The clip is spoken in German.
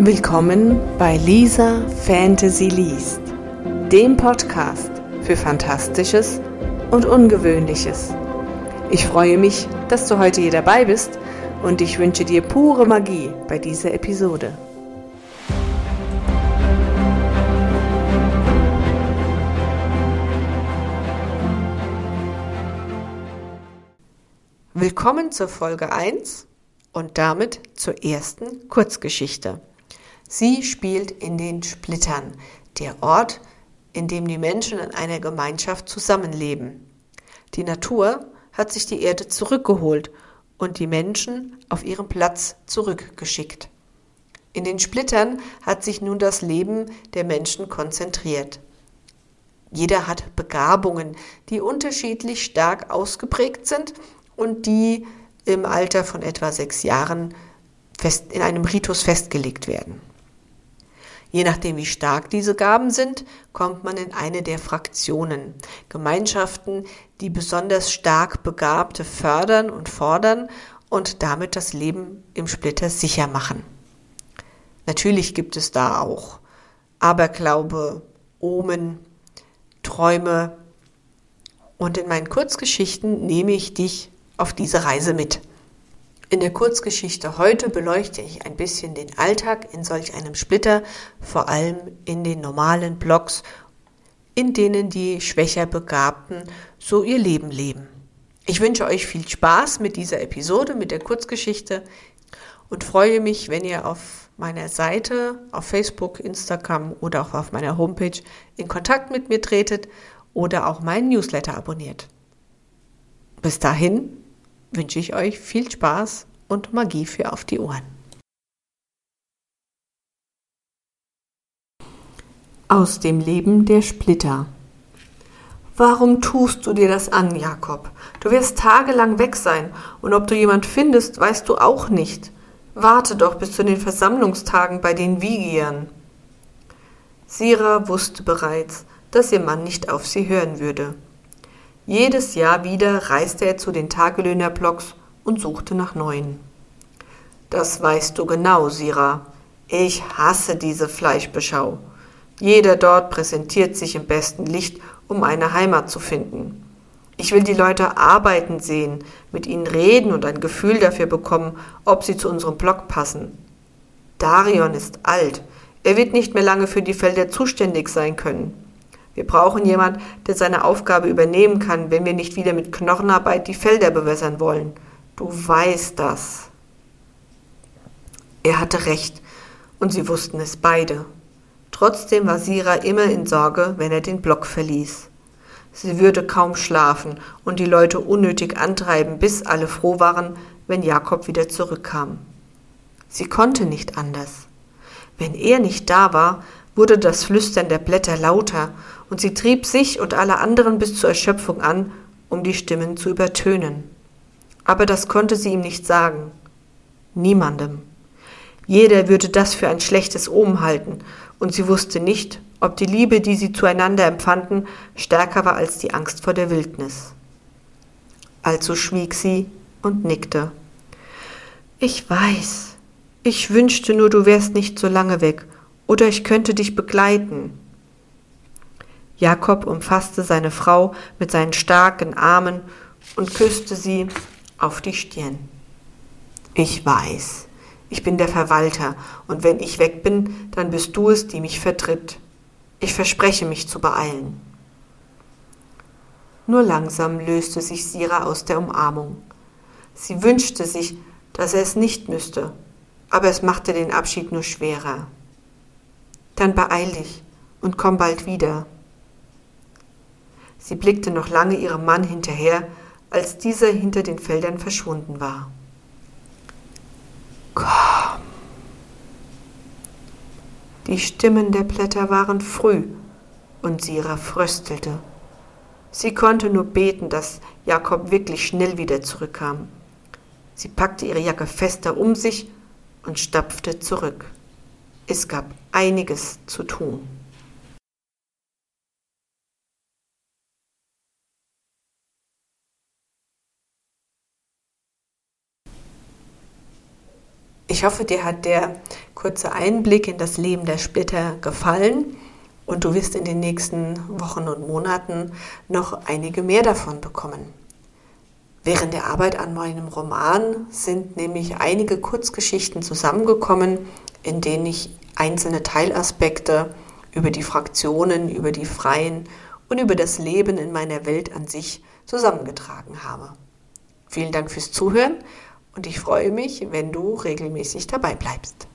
Willkommen bei Lisa Fantasy Liest, dem Podcast für Fantastisches und Ungewöhnliches. Ich freue mich, dass du heute hier dabei bist und ich wünsche dir pure Magie bei dieser Episode. Willkommen zur Folge 1 und damit zur ersten Kurzgeschichte. Sie spielt in den Splittern, der Ort, in dem die Menschen in einer Gemeinschaft zusammenleben. Die Natur hat sich die Erde zurückgeholt und die Menschen auf ihren Platz zurückgeschickt. In den Splittern hat sich nun das Leben der Menschen konzentriert. Jeder hat Begabungen, die unterschiedlich stark ausgeprägt sind und die im Alter von etwa sechs Jahren fest, in einem Ritus festgelegt werden. Je nachdem, wie stark diese Gaben sind, kommt man in eine der Fraktionen, Gemeinschaften, die besonders stark Begabte fördern und fordern und damit das Leben im Splitter sicher machen. Natürlich gibt es da auch Aberglaube, Omen, Träume und in meinen Kurzgeschichten nehme ich dich auf diese Reise mit. In der Kurzgeschichte heute beleuchte ich ein bisschen den Alltag in solch einem Splitter, vor allem in den normalen Blogs, in denen die schwächer Begabten so ihr Leben leben. Ich wünsche euch viel Spaß mit dieser Episode, mit der Kurzgeschichte und freue mich, wenn ihr auf meiner Seite, auf Facebook, Instagram oder auch auf meiner Homepage in Kontakt mit mir tretet oder auch meinen Newsletter abonniert. Bis dahin wünsche ich euch viel Spaß und Magie für auf die Ohren. Aus dem Leben der Splitter. Warum tust du dir das an, Jakob? Du wirst tagelang weg sein, und ob du jemand findest, weißt du auch nicht. Warte doch bis zu den Versammlungstagen bei den Wigiern. Sira wusste bereits, dass ihr Mann nicht auf sie hören würde. Jedes Jahr wieder reiste er zu den Tagelöhnerblocks und suchte nach neuen. Das weißt du genau, Sira. Ich hasse diese Fleischbeschau. Jeder dort präsentiert sich im besten Licht, um eine Heimat zu finden. Ich will die Leute arbeiten sehen, mit ihnen reden und ein Gefühl dafür bekommen, ob sie zu unserem Block passen. Darion ist alt. Er wird nicht mehr lange für die Felder zuständig sein können. Wir brauchen jemand, der seine Aufgabe übernehmen kann, wenn wir nicht wieder mit Knochenarbeit die Felder bewässern wollen. Du weißt das. Er hatte recht, und sie wussten es beide. Trotzdem war Sira immer in Sorge, wenn er den Block verließ. Sie würde kaum schlafen und die Leute unnötig antreiben, bis alle froh waren, wenn Jakob wieder zurückkam. Sie konnte nicht anders. Wenn er nicht da war, wurde das Flüstern der Blätter lauter, und sie trieb sich und alle anderen bis zur Erschöpfung an, um die Stimmen zu übertönen. Aber das konnte sie ihm nicht sagen. Niemandem. Jeder würde das für ein schlechtes Omen halten, und sie wusste nicht, ob die Liebe, die sie zueinander empfanden, stärker war als die Angst vor der Wildnis. Also schwieg sie und nickte. Ich weiß. Ich wünschte nur, du wärst nicht so lange weg oder ich könnte dich begleiten. Jakob umfasste seine Frau mit seinen starken Armen und küsste sie auf die Stirn. Ich weiß, ich bin der Verwalter, und wenn ich weg bin, dann bist du es, die mich vertritt. Ich verspreche mich zu beeilen. Nur langsam löste sich Sira aus der Umarmung. Sie wünschte sich, dass er es nicht müsste, aber es machte den Abschied nur schwerer. Dann beeil dich und komm bald wieder. Sie blickte noch lange ihrem Mann hinterher, als dieser hinter den Feldern verschwunden war. Komm. Die Stimmen der Blätter waren früh, und Sira fröstelte. Sie konnte nur beten, dass Jakob wirklich schnell wieder zurückkam. Sie packte ihre Jacke fester um sich und stapfte zurück. Es gab einiges zu tun. Ich hoffe, dir hat der kurzer Einblick in das Leben der Splitter gefallen und du wirst in den nächsten Wochen und Monaten noch einige mehr davon bekommen. Während der Arbeit an meinem Roman sind nämlich einige Kurzgeschichten zusammengekommen, in denen ich einzelne Teilaspekte über die Fraktionen, über die Freien und über das Leben in meiner Welt an sich zusammengetragen habe. Vielen Dank fürs Zuhören und ich freue mich, wenn du regelmäßig dabei bleibst.